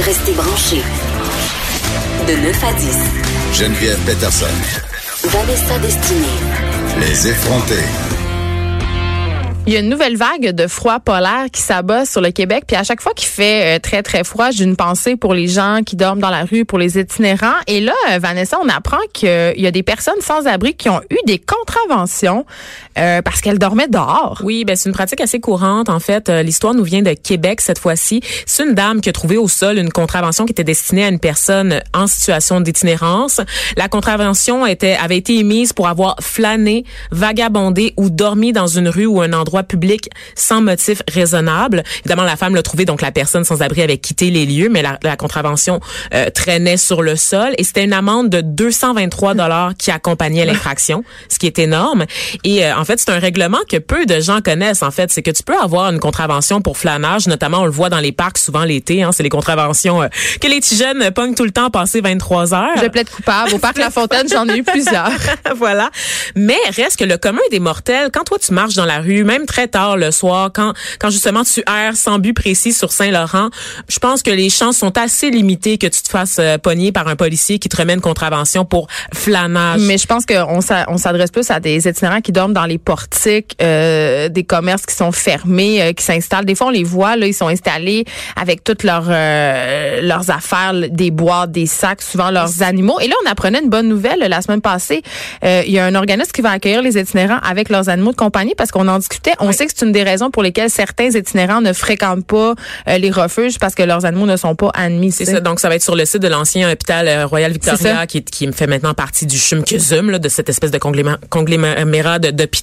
Restez branchés. De 9 à 10. Geneviève Peterson. Vanessa Destinée. Les effrontés. Il y a une nouvelle vague de froid polaire qui s'abat sur le Québec. Puis à chaque fois qu'il fait euh, très, très froid, j'ai une pensée pour les gens qui dorment dans la rue, pour les itinérants. Et là, euh, Vanessa, on apprend qu'il y a des personnes sans abri qui ont eu des contraventions euh, parce qu'elles dormaient dehors. Oui, ben c'est une pratique assez courante. En fait, l'histoire nous vient de Québec cette fois-ci. C'est une dame qui a trouvé au sol une contravention qui était destinée à une personne en situation d'itinérance. La contravention était, avait été émise pour avoir flâné, vagabondé ou dormi dans une rue ou un endroit public sans motif raisonnable. Évidemment, la femme l'a trouvé, donc la personne sans abri avait quitté les lieux, mais la, contravention euh, traînait sur le sol et c'était une amende de 223 dollars qui accompagnait l'infraction, ce qui est énorme. Euh, en fait, c'est un règlement que peu de gens connaissent. En fait, c'est que tu peux avoir une contravention pour flânage, notamment on le voit dans les parcs souvent l'été. Hein, c'est les contraventions euh, que les petits jeunes pognent tout le temps passer 23 heures. Je plaide coupable. Au parc La Fontaine, j'en ai eu plusieurs. voilà. Mais reste que le commun des mortels, quand toi tu marches dans la rue, même très tard le soir, quand, quand justement tu erres sans but précis sur Saint-Laurent, je pense que les chances sont assez limitées que tu te fasses euh, pogner par un policier qui te remet une contravention pour flânage. Mais je pense qu'on on s'adresse plus à des itinérants qui dorment dans les portiques, euh, des commerces qui sont fermés, euh, qui s'installent. Des fois, on les voit, là, ils sont installés avec toutes leurs, leurs affaires, des boîtes, des sacs, souvent leurs animaux. Et là, on apprenait une bonne nouvelle la semaine passée. il y a un organisme qui va accueillir les itinérants avec leurs animaux de compagnie parce qu'on en discutait on sait que c'est une des raisons pour lesquelles certains itinérants ne fréquentent pas euh, les refuges parce que leurs animaux ne sont pas admis. C'est ça. Donc, ça va être sur le site de l'ancien hôpital euh, Royal Victoria qui, qui fait maintenant partie du CHUM là, de cette espèce de conglomérat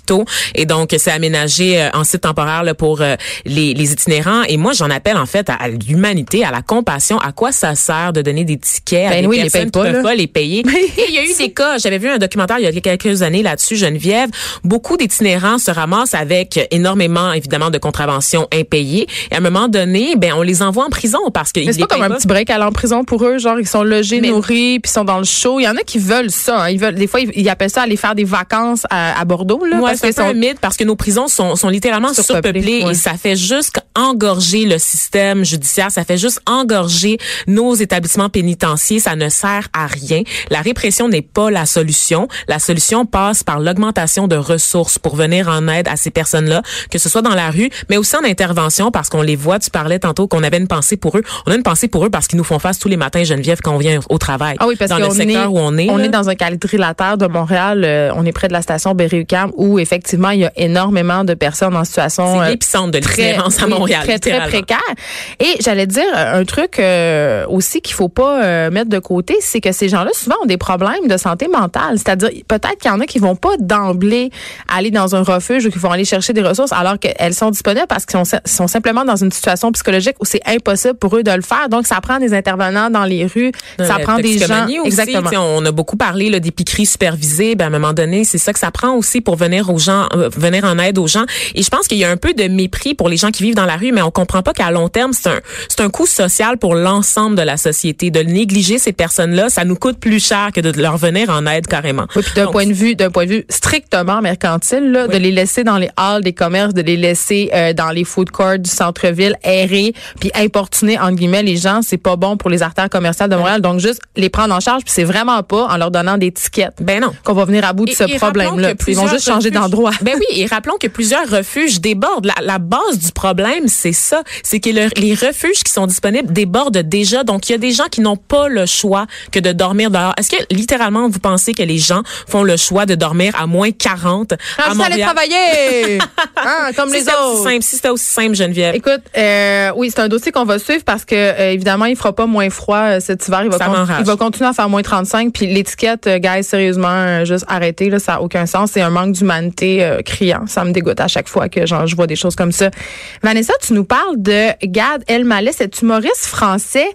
d'hôpitaux. Et donc, c'est aménagé euh, en site temporaire là, pour les, les, itinérants. Et moi, j'en appelle en fait à, l'humanité, à la compassion. À quoi ça sert de donner des tickets à ben des oui, personnes les qui ne peuvent pas les payer? Et il y a eu des cas. J'avais vu un documentaire il y a quelques années là-dessus, Geneviève. Beaucoup d'itinérants se ramassent avec énormément, évidemment, de contraventions impayées. Et à un moment donné, ben, on les envoie en prison parce qu'ils C'est pas comme un petit break à aller en prison pour eux. Genre, ils sont logés, nourris, puis sont dans le show. Il y en a qui veulent ça. Hein. Ils veulent, des fois, ils, appellent ça aller faire des vacances à, Bordeaux, là. Ouais, c'est un mythe parce que nos prisons sont, sont littéralement surpeuplées, et ça fait juste engorger le système judiciaire. Ça fait juste engorger nos établissements pénitentiaires. Ça ne sert à rien. La répression n'est pas la solution. La solution passe par l'augmentation de ressources pour venir en aide à ces personnes-là que ce soit dans la rue, mais aussi en intervention parce qu'on les voit. Tu parlais tantôt qu'on avait une pensée pour eux. On a une pensée pour eux parce qu'ils nous font face tous les matins, Geneviève, quand on vient au travail. Ah oui, parce dans le secteur est, où on est. On est dans un quadrilatère de Montréal. Euh, on est près de la station Berry-UQAM où effectivement il y a énormément de personnes en situation. L'épicentre de l'itinérance à Montréal. Très très précaire. Et j'allais dire un truc euh, aussi qu'il faut pas euh, mettre de côté, c'est que ces gens-là souvent ont des problèmes de santé mentale. C'est-à-dire peut-être qu'il y en a qui vont pas d'emblée aller dans un refuge ou qui vont aller chercher des ressources alors qu'elles sont disponibles parce qu'ils sont, sont, simplement dans une situation psychologique où c'est impossible pour eux de le faire. Donc, ça prend des intervenants dans les rues, ça prend des gens. Aussi, exactement. On a beaucoup parlé là, des piqueries supervisées. Ben, à un moment donné, c'est ça que ça prend aussi pour venir aux gens, euh, venir en aide aux gens. Et je pense qu'il y a un peu de mépris pour les gens qui vivent dans la rue, mais on comprend pas qu'à long terme, c'est un, c'est un coût social pour l'ensemble de la société. De négliger ces personnes-là, ça nous coûte plus cher que de leur venir en aide carrément. Oui, puis d'un point de vue, d'un point de vue strictement mercantile, là, de les laisser dans les halls des commerces, de les laisser euh, dans les food courts du centre-ville errer puis importuner entre guillemets les gens, c'est pas bon pour les artères commerciales de Montréal. Donc juste les prendre en charge, puis c'est vraiment pas en leur donnant des tickets. Ben non. Qu'on va venir à bout de ce problème-là. Ils vont juste changer Ben oui, et rappelons que plusieurs refuges débordent. La, la base du problème, c'est ça, c'est que les refuges qui sont disponibles débordent déjà. Donc il y a des gens qui n'ont pas le choix que de dormir dehors. Est-ce que littéralement vous pensez que les gens font le choix de dormir à moins 40 ah, à Montréal? aller travailler. ah, comme les autres simple, si c'était aussi simple, Geneviève. Écoute, euh, oui, c'est un dossier qu'on va suivre parce que euh, évidemment, il fera pas moins froid euh, cet hiver. Il va, il va continuer à faire moins 35. Puis l'étiquette, guys, sérieusement, juste arrêtez, là, ça a aucun sens. C'est un manque d'humanité criant. Ça me dégoûte à chaque fois que genre, je vois des choses comme ça. Vanessa, tu nous parles de Gad Elmaleh, cet humoriste français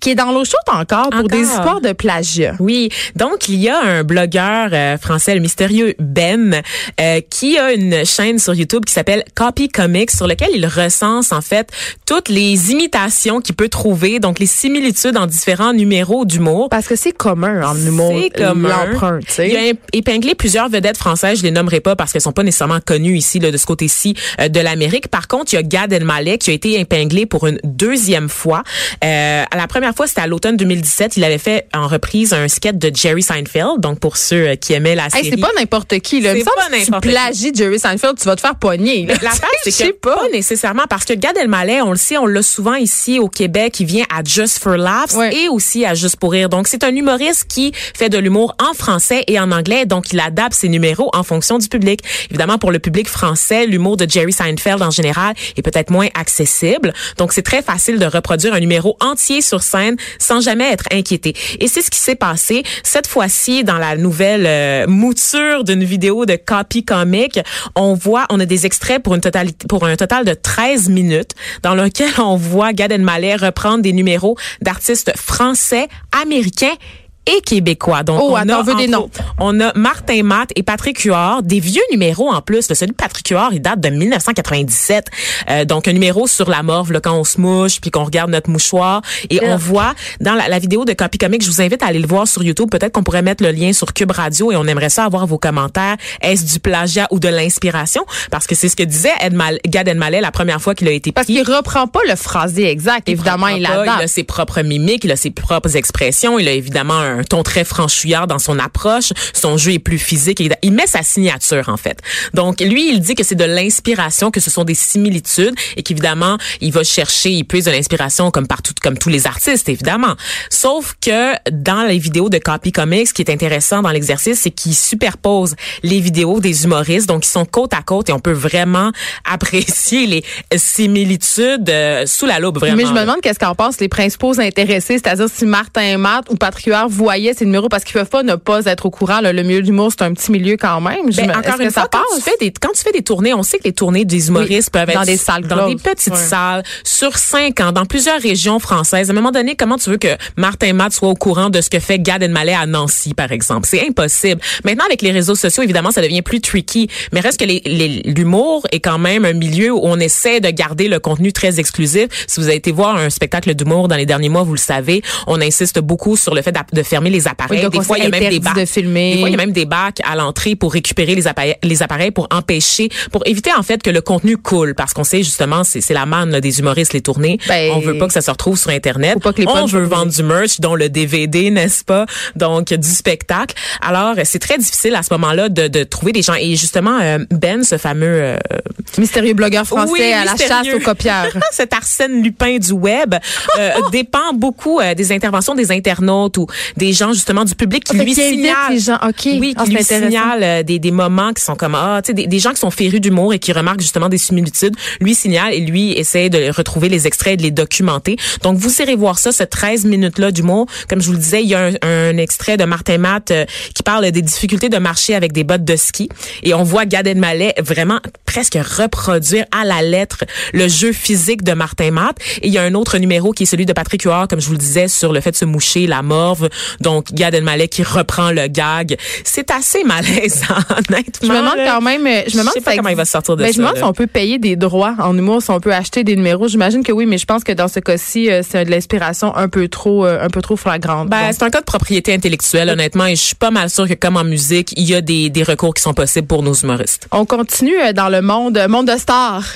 qui est dans l'eau chaude encore pour des histoires de plagiat. Oui, donc il y a un blogueur euh, français, le mystérieux Ben, euh, qui a une chaîne sur YouTube qui s'appelle Copy Comics, sur lequel il recense en fait toutes les imitations qu'il peut trouver, donc les similitudes en différents numéros d'humour. Parce que c'est commun en humour, C'est commun. l'emprunt, tu sais. Il a épinglé plusieurs vedettes françaises, je les nommerai pas parce qu'elles sont pas nécessairement connues ici là, de ce côté-ci euh, de l'Amérique. Par contre, il y a Gad Elmaleh qui a été épinglé pour une deuxième fois. Euh, la première fois, c'était à l'automne 2017. Il avait fait en reprise un sketch de Jerry Seinfeld. Donc pour ceux euh, qui aimaient la série. Hey, c'est pas n'importe qui. Là. C'est pas que si n'importe tu plagies Jerry Seinfeld, tu vas te faire pogner. là. La c'est que pas. pas nécessairement parce que Gad Elmaleh, on le sait, on l'a souvent ici au Québec, il vient à Just for Laughs Ouais. et aussi à Juste pour rire. Donc c'est un humoriste qui fait de l'humour en français et en anglais, donc il adapte ses numéros en fonction du public. Évidemment pour le public français, l'humour de Jerry Seinfeld en général est peut-être moins accessible. Donc c'est très facile de reproduire un numéro entier sur scène sans jamais être inquiété. Et c'est ce qui s'est passé cette fois-ci dans la nouvelle euh, mouture d'une vidéo de copy comic. On voit, on a des extraits pour une totalité, pour un total de 13 minutes dans lequel on voit Gad Elmaleh reprendre des numéros d'artistes français, américains et québécois. Donc, Oh, on attends, a on veut des noms. On a Martin Matt et Patrick Huard, des vieux numéros en plus. Le celui de Patrick Huard, il date de 1997. Euh, donc, un numéro sur la morve, là, quand on se mouche, puis qu'on regarde notre mouchoir. Et on voit dans la, la vidéo de Copy Comic, je vous invite à aller le voir sur YouTube. Peut-être qu'on pourrait mettre le lien sur Cube Radio et on aimerait ça avoir vos commentaires. Est-ce du plagiat ou de l'inspiration? Parce que c'est ce que disait Ed Mal- Gad Elmaleh la première fois qu'il a été Parce pris. qu'il reprend pas le phrasé exact. Évidemment, il pas. Il a ses propres mimiques, il a ses propres expressions, il a évidemment un ton très franchouillard dans son approche, son jeu est plus physique, et il met sa signature en fait. Donc lui, il dit que c'est de l'inspiration, que ce sont des similitudes et qu'évidemment, il va chercher, il puise de l'inspiration comme partout comme tous les artistes évidemment. Sauf que dans les vidéos de Copy Comics, ce qui est intéressant dans l'exercice, c'est qu'il superpose les vidéos des humoristes, donc ils sont côte à côte et on peut vraiment apprécier les similitudes euh, sous la loupe vraiment. Mais je me demande qu'est-ce qu'en pensent les principaux intéressés, c'est-à-dire si Martin Matt ou Patrick Huard voyaient ces numéros parce qu'ils peuvent pas ne pas être au courant. là. le milieu de l'humour, c'est un petit milieu quand même. Ben, encore une fois, ça quand passe? tu, fais des, quand tu fais des tournées, on sait que les tournées des humoristes Oui, peuvent dans être des salles dans des petites salles sur cinq ans, dans plusieurs régions françaises. À un moment donné, comment tu veux que Martin Matt soit au courant de ce que fait Gad Elmaleh à Nancy, par exemple? C'est impossible. Maintenant, avec les réseaux sociaux, évidemment, ça devient plus tricky. Mais reste que les- les- l'humour est quand même un milieu où on essaie de garder le contenu très exclusif. Si vous avez été voir un spectacle d'humour dans les derniers mois, vous le savez, on insiste beaucoup sur le fait de fermer les appareils. Oui, des fois, il y a même des bacs. de filmer. Des fois, il y a même des bacs à l'entrée pour récupérer les appareils, les appareils pour empêcher, pour éviter en fait que le contenu coule, parce qu'on sait justement c'est la manne là, des humoristes les tournées. Ben, on veut pas que ça se retrouve sur internet. faut pas que les on veut vendre du merch, dont le DVD, n'est-ce pas? Donc du spectacle. Alors c'est très difficile à ce moment-là de, de trouver des gens. Et justement euh, Ben, ce fameux euh, Mystérieux blogueur français oui, à la chasse aux copieurs. Cet Arsène Lupin du web euh, dépend beaucoup des interventions des internautes ou des gens justement du public qui Ah, lui signalent. les gens. OK. Oui, Ah, qui c'est lui signalent euh, des, des moments qui sont comme ah, tu sais des, des gens qui sont férus d'humour et qui remarquent justement des similitudes, lui signale et lui essaie de retrouver les extraits et de les documenter. Donc vous irez voir ça ce 13 minutes là d'humour, comme je vous le disais, il y a un, un extrait de Martin Matt euh, qui parle des difficultés de marcher avec des bottes de ski et on voit Gad Elmaleh vraiment presque reproduire à la lettre le jeu physique de Martin Matt et il y a un autre numéro qui est celui de Patrick Huard comme je vous le disais sur le fait de se moucher la morve donc Gad Elmaleh qui reprend le gag c'est assez malaisant honnêtement Je me demande quand même, euh, je me demande sais pas comment il va sortir de Ben, ça Je me demande si on peut payer des droits en humour, si on peut acheter des numéros. J'imagine que oui, mais je pense que dans ce cas-ci, euh, c'est de l'inspiration un peu trop, euh, un peu trop flagrante. Ben, c'est un cas de propriété intellectuelle, honnêtement, et je suis pas mal sûre que, comme en musique, il y a des, des recours qui sont possibles pour nos humoristes. On continue dans le monde, monde de stars.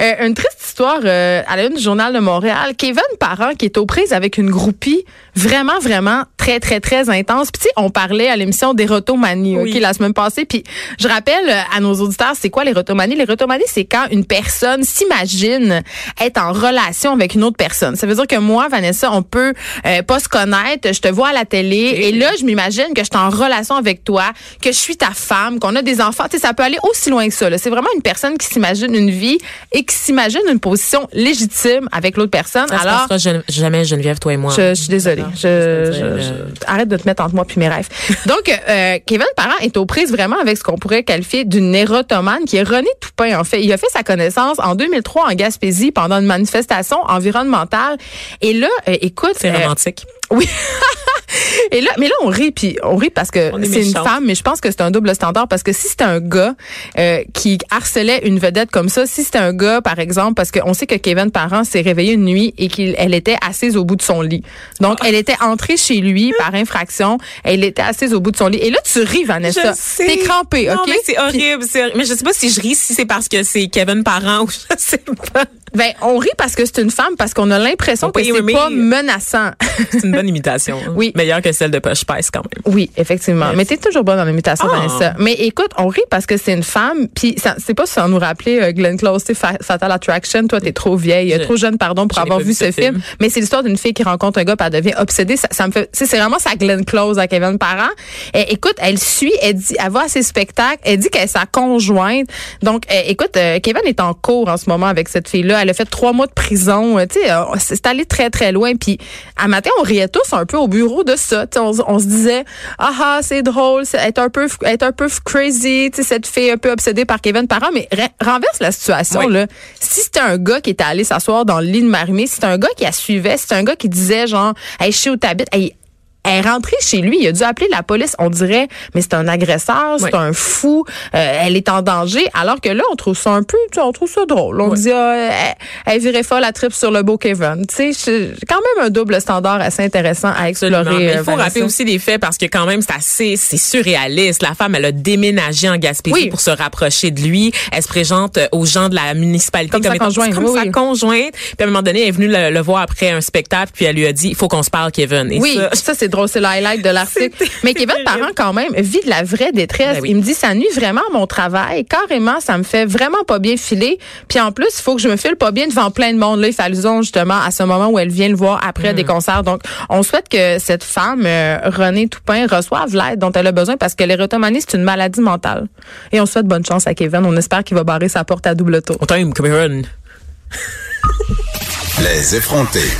Euh, une triste histoire euh, à la une du journal de Montréal. Kevin Parent qui est aux prises avec une groupie vraiment, vraiment très, très, très intense. Puis tu sais, on parlait à l'émission d'érotomanie, Oui. ok, la semaine passée. Puis je rappelle euh, à nos auditeurs, c'est quoi l'érotomanie? L'érotomanie, c'est quand une personne s'imagine être en relation avec une autre personne. Ça veut dire que moi, Vanessa, on peut euh, pas se connaître. Je te vois à la télé et là, je m'imagine que je suis en relation avec toi, que je suis ta femme, qu'on a des enfants. Tu sais, ça peut aller aussi loin que ça. C'est vraiment une personne qui s'imagine une vie et qui s'imagine une position légitime avec l'autre personne. Ça se Alors, fera jamais Geneviève, toi et moi. Je, suis désolée. Je, arrête de te mettre entre moi puis mes rêves. Donc, euh, Kevin Parent est aux prises vraiment avec ce qu'on pourrait qualifier d'une érotomane qui est René Toupin, en fait. Il a fait sa connaissance en 2003 en Gaspésie pendant une manifestation environnementale. Et là, euh, écoute... C'est romantique. Oui. Et là, mais là, on rit, puis on rit parce que c'est une femme, mais je pense que c'est un double standard parce que si c'était un gars euh, qui harcelait une vedette comme ça, si c'était un gars, par exemple, parce qu'on sait que Kevin Parent s'est réveillé une nuit et qu'elle était assise au bout de son lit. Donc, elle était entrée chez lui par infraction. Elle était assise au bout de son lit. Et là, tu ris, Vanessa. T'es crampée, non, OK? mais c'est horrible, Mais je sais pas si je ris, si c'est parce que c'est Kevin Parent ou je sais pas. Ben, on rit parce que c'est une femme, parce qu'on a l'impression que c'est pas menaçant. C'est une bonne imitation. Oui. Meilleure que celle de Poche Pèse, quand même. Oui, effectivement. Mais t'es toujours bonne dans l'imitation, oh. Vanessa. Mais écoute, on rit parce que c'est une femme, puis c'est pas sans nous rappeler euh, Glenn Close, Fatal Attraction. Toi, t'es trop vieille, trop jeune, pardon, pour avoir vu ce film. Mais c'est l'histoire d'une fille qui rencontre un gars, puis elle devient obsédée. Ça, me fait, c'est vraiment sa Glenn Close à Kevin Parent. Et, écoute, elle suit, elle dit, elle va à ses spectacles, elle dit qu'elle est sa conjointe. Donc, eh, écoute, euh, Kevin est en cours en ce moment avec cette fille-là. Elle a fait trois mois de prison. Euh, tu sais, euh, c'est allé très, très loin. Puis, à matin, on riait tous un peu au bureau de ça. On, on, se disait, ah, ah c'est drôle, être un peu, être un peu crazy, tu sais, cette fille un peu obsédée par Kevin Parent. Mais renverse la situation, là. Si c'était un gars qui était allé s'asseoir dans le lit de Marimé, si c'était un gars qui la suivait, si c'était un gars qui disait, genre, hey, je sais où t'habites, hey, elle est rentrée chez lui, il a dû appeler la police, on dirait, mais c'est un agresseur, c'est un fou, euh, elle est en danger. Alors que là, on trouve ça un peu, tu sais, on trouve ça drôle. On dit, ah, elle, virait folle la trip sur le beau Kevin. Tu sais, quand même un double standard assez intéressant à explorer. Mais il faut rappeler aussi les faits parce que quand même, c'est assez, c'est surréaliste. La femme, elle a déménagé en Gaspésie pour se rapprocher de lui. Elle se présente aux gens de la municipalité comme, sa conjointe. Comme sa conjointe. Puis à un moment donné, elle est venue le, voir après un spectacle, puis elle lui a dit, il faut qu'on se parle, Kevin. Et oui, ça, c'est drôle, c'est le highlight de l'article. Mais Kevin Parent, quand même, vit de la vraie détresse. Ben il me dit, ça nuit vraiment à mon travail. Carrément, ça me fait vraiment pas bien filer. Puis en plus, il faut que je me file pas bien devant plein de monde. Là, il fait allusion justement à ce moment où elle vient le voir après des mm. concerts. Donc, on souhaite que cette femme, euh, Renée Toupin, reçoive l'aide dont elle a besoin parce que l'érotomanie, c'est une maladie mentale. Et on souhaite bonne chance à Kevin. On espère qu'il va barrer sa porte à double tour. On t'aime, Les effrontés.